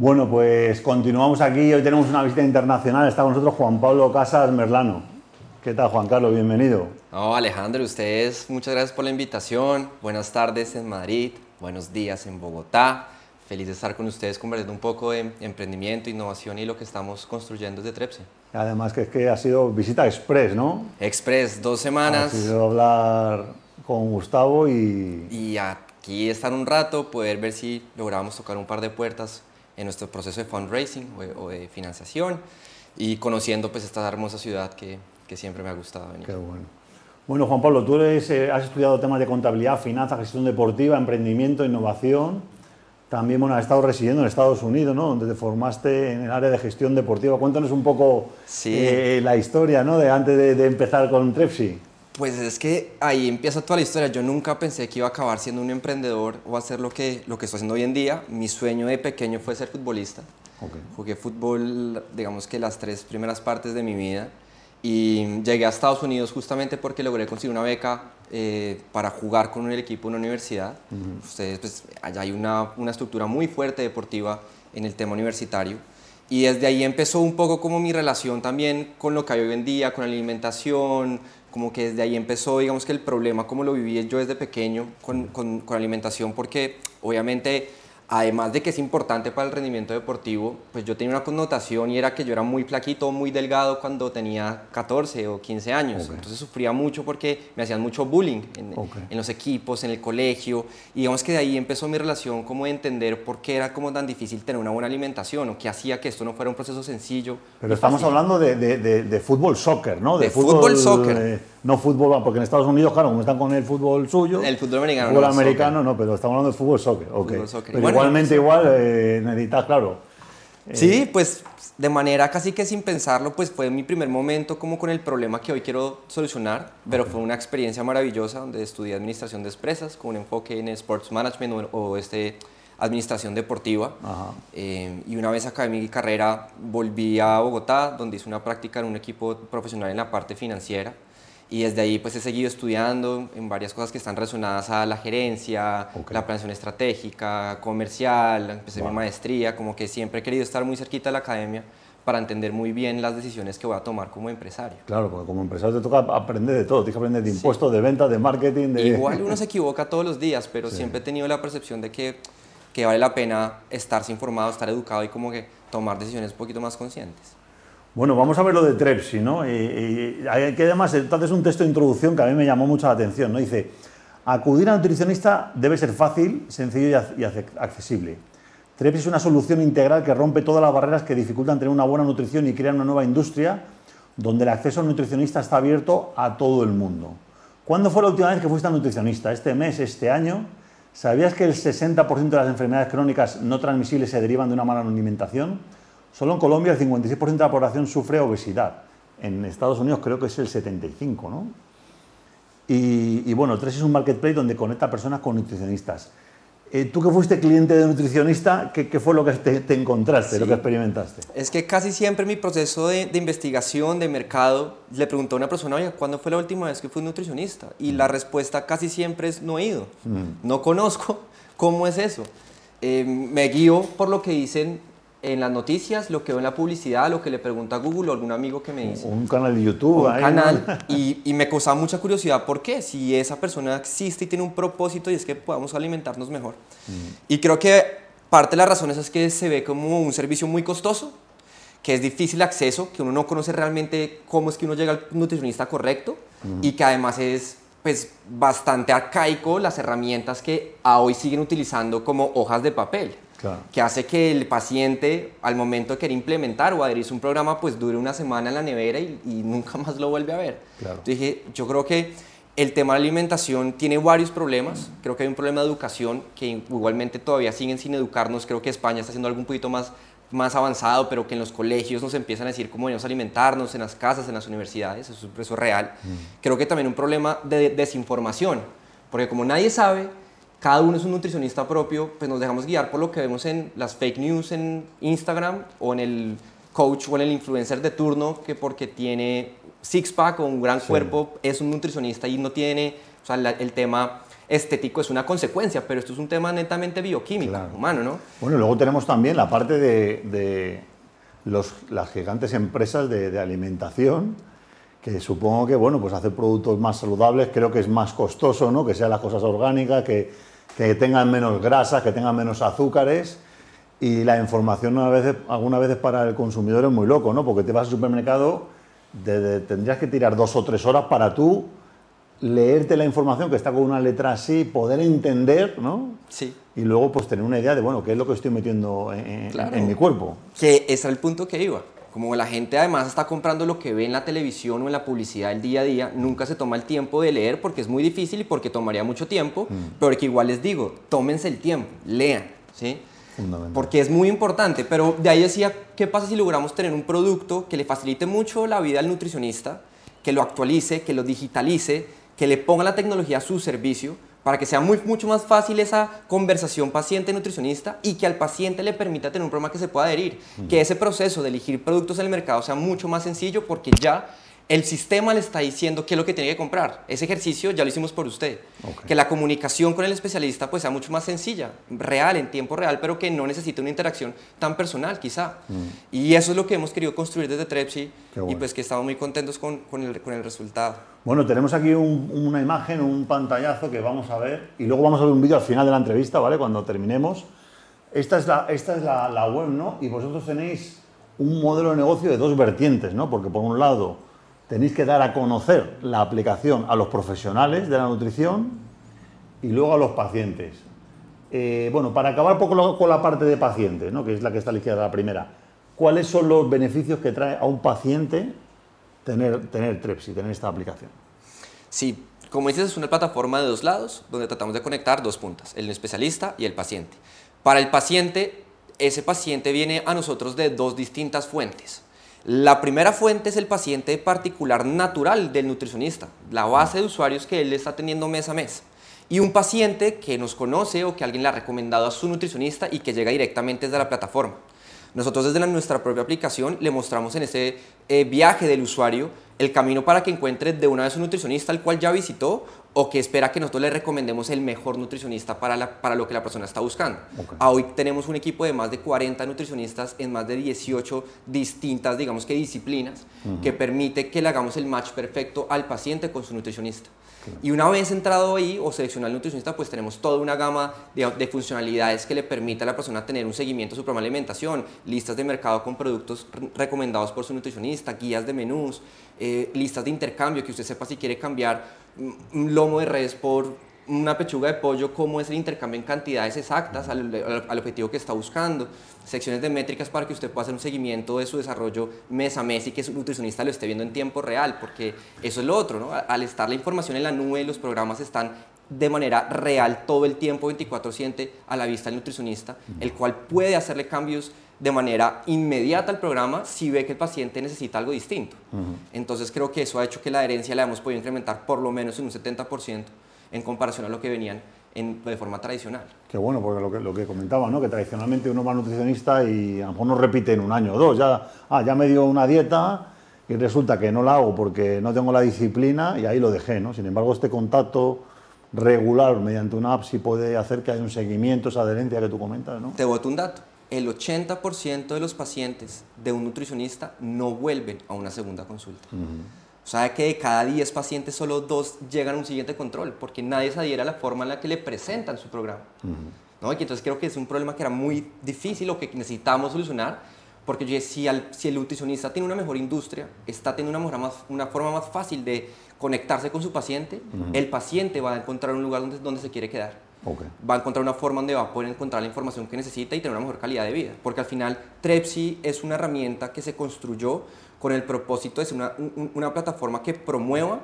Bueno, pues continuamos aquí. Hoy tenemos una visita internacional. Está con nosotros Juan Pablo Casas Merlano. ¿Qué tal, Juan Carlos? Bienvenido. No, Alejandro, ustedes, muchas gracias por la invitación. Buenas tardes en Madrid, buenos días en Bogotá. Feliz de estar con ustedes conversando un poco de emprendimiento, innovación y lo que estamos construyendo desde Trepse. Además que es que ha sido visita express, ¿no? Express, dos semanas. Ha sido hablar con Gustavo y... Y aquí estar un rato, poder ver si logramos tocar un par de puertas en nuestro proceso de fundraising o de, financiación y conociendo pues esta hermosa ciudad que, que, siempre me ha gustado venir. Qué bueno. Bueno, Juan Pablo, tú eres, eh, has estudiado temas de contabilidad, finanzas, gestión deportiva, emprendimiento, innovación. También bueno, has estado residiendo en Estados Unidos, ¿no? donde te formaste en el área de gestión deportiva. Cuéntanos un poco eh, la historia ¿no? de antes de, de empezar con Trepsi. Pues es que ahí empieza toda la historia. Yo nunca pensé que iba a acabar siendo un emprendedor o hacer lo que, lo que estoy haciendo hoy en día. Mi sueño de pequeño fue ser futbolista. Jugué fútbol, digamos que las tres primeras partes de mi vida. Y llegué a Estados Unidos justamente porque logré conseguir una beca eh, para jugar con el equipo en una universidad. Ustedes, pues, allá hay una, una estructura muy fuerte deportiva en el tema universitario. Y desde ahí empezó un poco como mi relación también con lo que hay hoy en día, con la alimentación, como que desde ahí empezó, digamos que el problema, como lo viví yo desde pequeño con, con, con alimentación, porque obviamente además de que es importante para el rendimiento deportivo, pues yo tenía una connotación y era que yo era muy flaquito, muy delgado cuando tenía 14 o 15 años. Entonces sufría mucho porque me hacían mucho bullying en, en, los equipos, en el colegio. Y digamos que de ahí empezó mi relación como de entender por qué era como tan difícil tener una buena alimentación o qué hacía que esto no fuera un proceso sencillo. Pero estamos hablando de, de, de, fútbol soccer, ¿no? De, fútbol, soccer. No fútbol, porque en Estados Unidos, claro, como están con el fútbol suyo. El fútbol americano. Fútbol americano, no, pero estamos hablando de fútbol soccer. Okay. Pero igualmente, igual eh, necesitas, claro. Eh, sí, pues de manera casi que sin pensarlo, pues fue mi primer momento como con el problema que hoy quiero solucionar, pero fue una experiencia maravillosa donde estudié administración de empresas con un enfoque en sports management o, este administración deportiva. Eh, y una vez acabé mi carrera, volví a Bogotá, donde hice una práctica en un equipo profesional en la parte financiera y desde ahí pues he seguido estudiando en varias cosas que están relacionadas a la gerencia, la planeación estratégica, comercial, empecé mi maestría, como que siempre he querido estar muy cerquita de la academia para entender muy bien las decisiones que voy a tomar como empresario. Claro, porque como empresario te toca aprender de todo, tienes que aprender de impuestos, de ventas, de marketing. De... Igual uno se equivoca todos los días, pero siempre he tenido la percepción de que, que vale la pena estarse informado, estar educado y como que tomar decisiones un poquito más conscientes. Bueno, vamos a ver lo de Trepsi, ¿no? Y, que además, entonces un texto de introducción que a mí me llamó mucho la atención, ¿no? Dice, acudir a nutricionista debe ser fácil, sencillo y accesible. Trepsi es una solución integral que rompe todas las barreras que dificultan tener una buena nutrición y crear una nueva industria donde el acceso al nutricionista está abierto a todo el mundo. ¿Cuándo fue la última vez que fuiste a nutricionista? ¿Este mes? ¿Este año? ¿Sabías que el 60% de las enfermedades crónicas no transmisibles se derivan de una mala alimentación? Solo en Colombia el 56% de la población sufre obesidad. En Estados Unidos creo que es el 75%, ¿no? Y, bueno, tres es un marketplace donde conecta personas con nutricionistas. Eh, tú que fuiste cliente de nutricionista, ¿qué, fue lo que te, encontraste, lo que experimentaste? Es que casi siempre mi proceso de, investigación, de mercado, le pregunto a una persona, oye, ¿cuándo fue la última vez que fui nutricionista? Y la respuesta casi siempre es no he ido, mm. no conozco cómo es eso. Eh, me guío por lo que dicen en las noticias, lo que veo en la publicidad, lo que le pregunta a Google o algún amigo que me dice. Un canal de YouTube. Un canal. Y, y, me causaba mucha curiosidad, ¿por qué? Si esa persona existe y tiene un propósito y es que podamos alimentarnos mejor. Mm. Y creo que parte de las razones es que se ve como un servicio muy costoso, que es difícil acceso, que uno no conoce realmente cómo es que uno llega al nutricionista correcto mm. y que además es pues bastante arcaico las herramientas que a hoy siguen utilizando como hojas de papel que hace que el paciente al momento de querer implementar o adherirse a un programa pues dure una semana en la nevera y, nunca más lo vuelve a ver. dije, yo creo que el tema de alimentación tiene varios problemas. Creo que hay un problema de educación que igualmente todavía siguen sin educarnos. Creo que España está haciendo algo un poquito más, más avanzado, pero que en los colegios nos empiezan a decir cómo debemos alimentarnos, en las casas, en las universidades. Eso, es real. Mm. Creo que también un problema de desinformación, porque como nadie sabe, cada uno es un nutricionista propio, pues nos dejamos guiar por lo que vemos en las fake news en Instagram o en el coach o en el influencer de turno, que porque tiene six-pack o un gran cuerpo es un nutricionista y no tiene o sea, el tema estético es una consecuencia, pero esto es un tema netamente bioquímico, humano, ¿no? Bueno, luego tenemos también la parte de, los, las gigantes empresas de, alimentación, que supongo que, bueno, pues hacer productos más saludables creo que es más costoso, ¿no? Que sean las cosas orgánicas, que, que tengan menos grasas, que tengan menos azúcares y la información a veces, algunas veces para el consumidor es muy loco, ¿no? Porque te vas al supermercado, tendrías que tirar dos o tres horas para tú leerte la información que está con una letra así, poder entender, ¿no? Sí. Y luego pues tener una idea de, bueno, qué es lo que estoy metiendo en, mi cuerpo. Que es el punto que iba. Como la gente además está comprando lo que ve en la televisión o en la publicidad el día a día, nunca se toma el tiempo de leer porque es muy difícil y porque tomaría mucho tiempo, mm. pero que igual les digo, tómense el tiempo, lean, ¿sí? Porque es muy importante, pero de ahí decía, ¿qué pasa si logramos tener un producto que le facilite mucho la vida al nutricionista, que lo actualice, que lo digitalice, que le ponga la tecnología a su servicio, para que sea muy, mucho más fácil esa conversación paciente-nutricionista y que al paciente le permita tener un programa que se pueda adherir, que ese proceso de elegir productos en el mercado sea mucho más sencillo porque ya el sistema le está diciendo qué es lo que tiene que comprar. Ese ejercicio ya lo hicimos por usted. Que la comunicación con el especialista pues sea mucho más sencilla, real, en tiempo real, pero que no necesite una interacción tan personal quizá. Mm. Y eso es lo que hemos querido construir desde Trepsi y pues que estamos muy contentos con, con, el, con el, resultado. Bueno, tenemos aquí una imagen, un pantallazo que vamos a ver y luego vamos a ver un vídeo al final de la entrevista, ¿vale? Cuando terminemos. Esta es la, esta es la, la web, ¿no? Y vosotros tenéis un modelo de negocio de dos vertientes, ¿no? Porque por un lado tenéis que dar a conocer la aplicación a los profesionales de la nutrición y luego a los pacientes. Eh, bueno, para acabar poco con la parte de pacientes, ¿no? que es la que está a la primera, ¿cuáles son los beneficios que trae a un paciente tener, tener Trepsi, tener esta aplicación? Sí, como dices, es una plataforma de dos lados donde tratamos de conectar dos puntas, el especialista y el paciente. Para el paciente, ese paciente viene a nosotros de dos distintas fuentes. La primera fuente es el paciente particular natural del nutricionista, la base de usuarios que él está teniendo mes a mes. Y un paciente que nos conoce o que alguien le ha recomendado a su nutricionista y que llega directamente desde la plataforma. Nosotros desde nuestra propia aplicación le mostramos en ese eh, viaje del usuario el camino para que encuentre de una vez un nutricionista al cual ya visitó o que espera que nosotros le recomendemos el mejor nutricionista para, para lo que la persona está buscando. hoy tenemos un equipo de más de 40 nutricionistas en más de 18 distintas, digamos que disciplinas, que permite que le hagamos el match perfecto al paciente con su nutricionista. Y una vez entrado ahí o seleccionado el nutricionista, pues tenemos toda una gama de, funcionalidades que le permite a la persona tener un seguimiento de su programa de alimentación, listas de mercado con productos recomendados por su nutricionista, guías de menús, eh, listas de intercambio, que usted sepa si quiere cambiar un lomo de res por una pechuga de pollo, cómo es el intercambio en cantidades exactas al, al, objetivo que está buscando, secciones de métricas para que usted pueda hacer un seguimiento de su desarrollo mes a mes y que su nutricionista lo esté viendo en tiempo real, porque eso es lo otro, ¿no? Al estar la información en la nube, los programas están de manera real todo el tiempo, 24/7, a la vista del nutricionista, el cual puede hacerle cambios de manera inmediata al programa si ve que el paciente necesita algo distinto. Entonces creo que eso ha hecho que la adherencia la hemos podido incrementar por lo menos en un 70% en comparación a lo que venían en, de forma tradicional. Qué bueno, porque lo que, lo que comentaba, ¿no? que tradicionalmente uno va a nutricionista y a lo mejor no repite en un año o dos. Ya, ah, ya me dio una dieta y resulta que no la hago porque no tengo la disciplina y ahí lo dejé. ¿no? Sin embargo, este contacto regular mediante una app sí puede hacer que haya un seguimiento, esa adherencia que tú comentas. ¿no? Te voto un dato. El 80% de los pacientes de un nutricionista no vuelven a una segunda consulta. O sea que de cada 10 pacientes solo dos llegan a un siguiente control, porque nadie se adhiera a la forma en la que le presentan su programa. ¿no? Y entonces creo que es un problema que era muy difícil o que necesitamos solucionar, porque si, si el nutricionista tiene una mejor industria, está teniendo una, más, una forma más fácil de conectarse con su paciente, el paciente va a encontrar un lugar donde, donde se quiere quedar. Va a encontrar una forma donde va a poder encontrar la información que necesita y tener una mejor calidad de vida. Porque al final Trepsi es una herramienta que se construyó con el propósito de ser una, una plataforma que promueva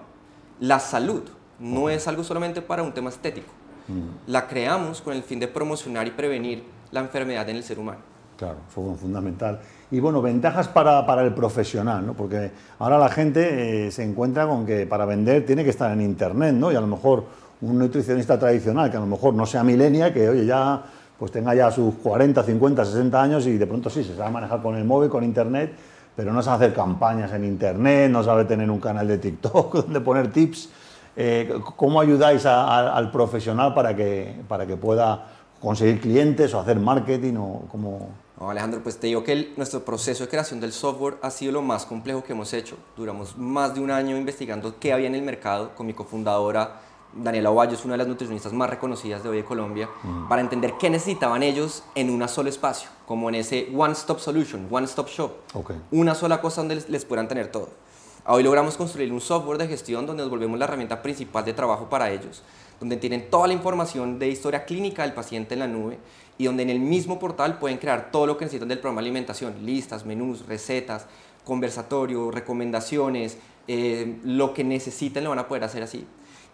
la salud. No es algo solamente para un tema estético. Mm. La creamos con el fin de promocionar y prevenir la enfermedad en el ser humano. Claro, fue fundamental. Y bueno, ventajas para, para el profesional, ¿no? Porque ahora la gente eh, se encuentra con que para vender tiene que estar en Internet, ¿no? Y a lo mejor un nutricionista tradicional, que a lo mejor no sea milenia, que oye, ya pues tenga ya sus 40, 50, 60 años y de pronto sí, se sabe manejar con el móvil, con Internet, pero no sabe hacer campañas en Internet, no sabe tener un canal de TikTok donde poner tips. Eh, ¿Cómo ayudáis al profesional para que, para que pueda conseguir clientes o hacer marketing o cómo...? Alejandro, pues te digo que nuestro proceso de creación del software ha sido lo más complejo que hemos hecho. Duramos más de un año investigando qué había en el mercado con mi cofundadora Daniela Ovallo, es una de las nutricionistas más reconocidas de hoy de Colombia, para entender qué necesitaban ellos en un solo espacio, como en ese One Stop Solution, One Stop Shop. Una sola cosa donde les, les puedan tener todo. Hoy logramos construir un software de gestión donde nos volvemos la herramienta principal de trabajo para ellos, donde tienen toda la información de historia clínica del paciente en la nube y donde en el mismo portal pueden crear todo lo que necesitan del programa de alimentación, listas, menús, recetas, conversatorio, recomendaciones, eh, lo que necesiten lo van a poder hacer así.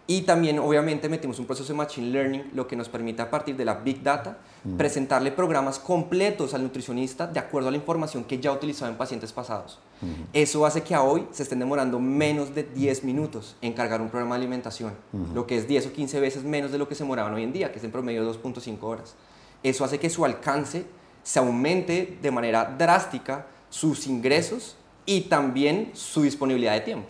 Y también, obviamente, metimos un proceso de Machine Learning, lo que nos permite a partir de la Big Data mm. presentarle programas completos al nutricionista de acuerdo a la información que ya ha utilizado en pacientes pasados. Mm. Eso hace que a hoy se estén demorando menos de 10 minutos en cargar un programa de alimentación, mm. lo que es 10 o 15 veces menos de lo que se demoraban hoy en día, que es en promedio 2.5 horas. Eso hace que su alcance se aumente de manera drástica sus ingresos y también su disponibilidad de tiempo.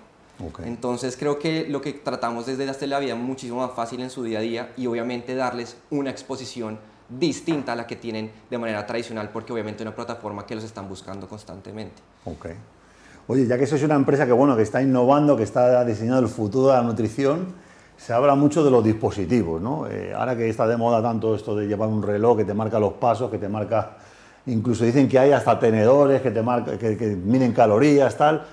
Entonces creo que lo que tratamos es de hacer la vida muchísimo más fácil en su día a día y obviamente darles una exposición distinta a la que tienen de manera tradicional porque obviamente es una plataforma que los están buscando constantemente. Ok. Oye, ya que sois una empresa que, bueno, que está innovando, que está diseñando el futuro de la nutrición, se habla mucho de los dispositivos, ¿no? Eh, ahora que está de moda tanto esto de llevar un reloj que te marca los pasos, que te marca, incluso dicen que hay hasta tenedores que te marca, que, que miden calorías, tal.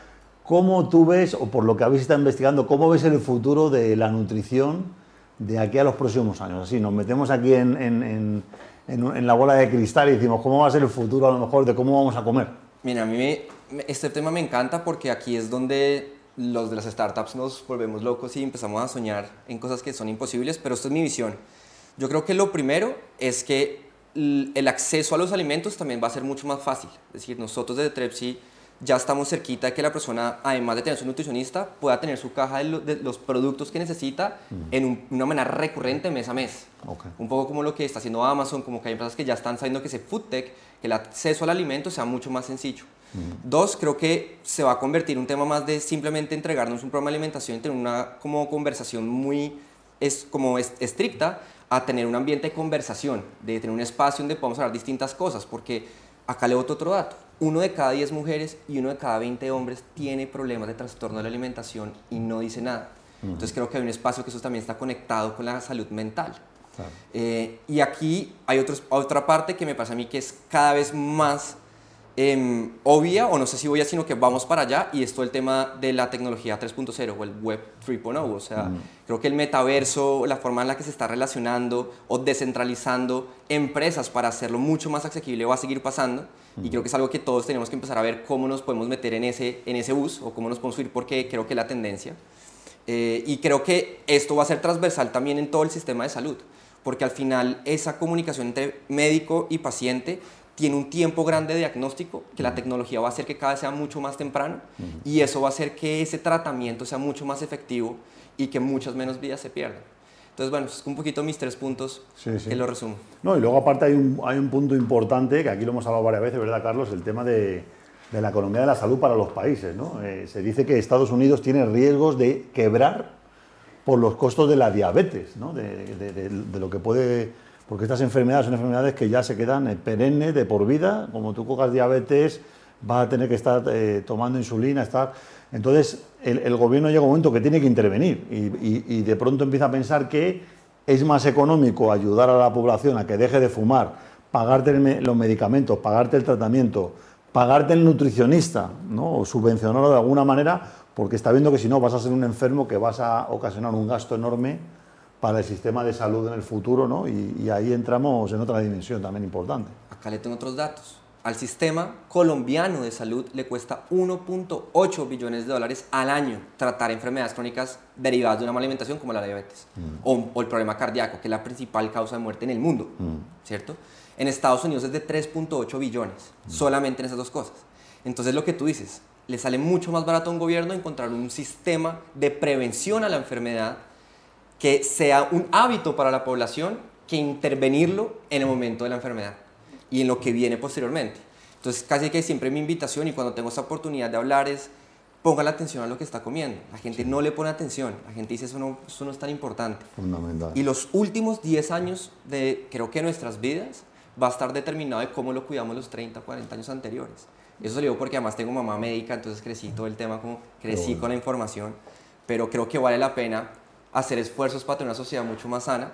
¿Cómo tú ves, o por lo que habéis estado investigando, cómo ves el futuro de la nutrición de aquí a los próximos años? Así, nos metemos aquí en, la bola de cristal y decimos, ¿cómo va a ser el futuro a lo mejor de cómo vamos a comer? Mira, a mí este tema me encanta porque aquí es donde los de las startups nos volvemos locos y empezamos a soñar en cosas que son imposibles, pero esto es mi visión. Yo creo que lo primero es que el acceso a los alimentos también va a ser mucho más fácil. Es decir, nosotros desde Trepsi ya estamos cerquita de que la persona, además de tener su nutricionista, pueda tener su caja de, los productos que necesita mm. en una manera recurrente mes a mes. Un poco como lo que está haciendo Amazon, como que hay empresas que ya están sabiendo que ese food tech, que el acceso al alimento sea mucho más sencillo. Mm. Dos, creo que se va a convertir en un tema más de simplemente entregarnos un programa de alimentación y tener una como conversación muy es, como estricta a tener un ambiente de conversación, de tener un espacio donde podamos hablar distintas cosas, porque acá le boto otro dato uno de cada 10 mujeres y uno de cada 20 hombres tiene problemas de trastorno de la alimentación y no dice nada. Entonces creo que hay un espacio que eso también está conectado con la salud mental. Eh, y aquí hay otros, otra parte que me pasa a mí que es cada vez más Em, obvia, o no sé si voy a, sino que vamos para allá, y esto el tema de la tecnología 3.0 o el Web 3.0. O sea, creo que el metaverso, la forma en la que se está relacionando o descentralizando empresas para hacerlo mucho más asequible va a seguir pasando. Y creo que es algo que todos tenemos que empezar a ver cómo nos podemos meter en ese, en ese bus o cómo nos podemos subir, porque creo que es la tendencia. Eh, y creo que esto va a ser transversal también en todo el sistema de salud, porque al final esa comunicación entre médico y paciente tiene un tiempo grande de diagnóstico, que la tecnología va a hacer que cada vez sea mucho más temprano y eso va a hacer que ese tratamiento sea mucho más efectivo y que muchas menos vidas se pierdan. Entonces, bueno, es un poquito mis tres puntos que lo resumo. No, y luego aparte hay un, hay un punto importante, que aquí lo hemos hablado varias veces, ¿verdad, Carlos? El tema de, de la economía de la salud para los países. ¿no? Eh, se dice que Estados Unidos tiene riesgos de quebrar por los costos de la diabetes, ¿no? de, de, de lo que puede porque estas enfermedades son enfermedades que ya se quedan perennes de por vida, como tú cojas diabetes, vas a tener que estar eh, tomando insulina, estar... Entonces, el, gobierno llega un momento que tiene que intervenir. Y, de pronto empieza a pensar que es más económico ayudar a la población a que deje de fumar, pagarte los medicamentos, pagarte el tratamiento, pagarte el nutricionista, ¿no? o subvencionarlo de alguna manera, porque está viendo que si no vas a ser un enfermo que vas a ocasionar un gasto enorme para el sistema de salud en el futuro, ¿no? Y, ahí entramos en otra dimensión también importante. Acá le tengo otros datos. Al sistema colombiano de salud le cuesta 1.8 billones de dólares al año tratar enfermedades crónicas derivadas de una mala alimentación como la diabetes mm. o, el problema cardíaco, que es la principal causa de muerte en el mundo, mm. ¿cierto? En Estados Unidos es de 3.8 billones, mm. solamente en esas dos cosas. Entonces lo que tú dices, le sale mucho más barato a un gobierno encontrar un sistema de prevención a la enfermedad que sea un hábito para la población que intervenirlo en el momento de la enfermedad y en lo que viene posteriormente. Entonces, casi que siempre mi invitación y cuando tengo esta oportunidad de hablar es, ponga la atención a lo que está comiendo. La gente no le pone atención, la gente dice eso no, eso no es tan importante. Fundamental. Y los últimos 10 años de, creo que nuestras vidas, va a estar determinado de cómo lo cuidamos los 30, 40 años anteriores. Eso lo digo porque además tengo mamá médica, entonces crecí todo el tema, como crecí con la información, pero creo que vale la pena hacer esfuerzos para tener una sociedad mucho más sana,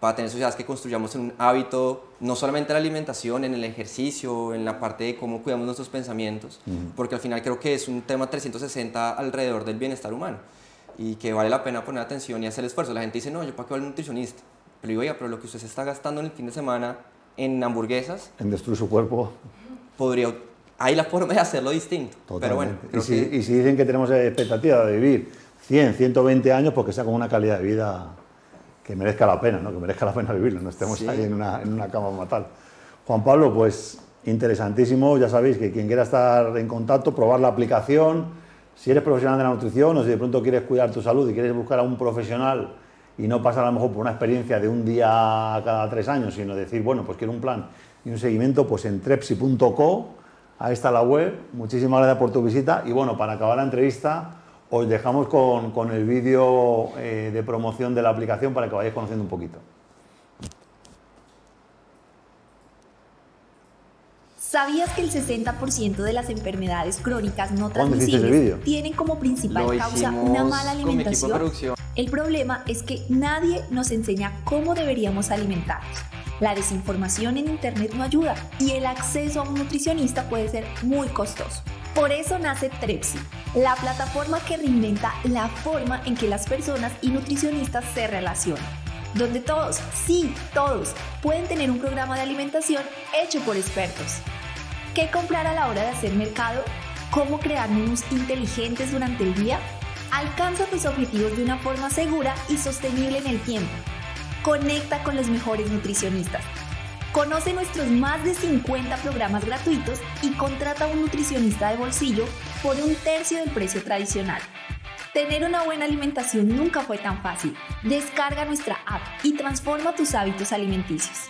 para tener sociedades que construyamos en un hábito, no solamente en la alimentación, en el ejercicio, en la parte de cómo cuidamos nuestros pensamientos, porque al final creo que es un tema 360 alrededor del bienestar humano y que vale la pena poner atención y hacer el esfuerzo. La gente dice, no, yo para qué voy al nutricionista. Pero digo, oiga, pero lo que usted se está gastando en el fin de semana en hamburguesas. En destruir su cuerpo. Podría, hay la forma de hacerlo distinto. Pero bueno, y si, y si dicen que tenemos expectativa de vivir 100, 120 años, porque sea con una calidad de vida que merezca la pena, ¿no? que merezca la pena vivirlo, no estemos ahí en una, en una cama matal. Juan Pablo, pues interesantísimo, ya sabéis que quien quiera estar en contacto, probar la aplicación, si eres profesional de la nutrición o si de pronto quieres cuidar tu salud y quieres buscar a un profesional y no pasar a lo mejor por una experiencia de un día cada tres años, sino decir, bueno, pues quiero un plan y un seguimiento, pues en trepsi.co, ahí está la web, muchísimas gracias por tu visita y bueno, para acabar la entrevista, os dejamos con, con el vídeo eh, de promoción de la aplicación para que vayáis conociendo un poquito. ¿Sabías que el 60% de las enfermedades crónicas no transmisibles tienen como principal causa una mala alimentación? El problema es que nadie nos enseña cómo deberíamos alimentarnos. La desinformación en Internet no ayuda y el acceso a un nutricionista puede ser muy costoso. Por eso nace Trepsi, la plataforma que reinventa la forma en que las personas y nutricionistas se relacionan, donde todos, sí, todos, pueden tener un programa de alimentación hecho por expertos. ¿Qué comprar a la hora de hacer mercado? ¿Cómo crear menús inteligentes durante el día? Alcanza tus objetivos de una forma segura y sostenible en el tiempo. Conecta con los mejores nutricionistas Conoce nuestros más de 50 programas gratuitos y contrata a un nutricionista de bolsillo por un tercio del precio tradicional. Tener una buena alimentación nunca fue tan fácil. Descarga nuestra app y transforma tus hábitos alimenticios.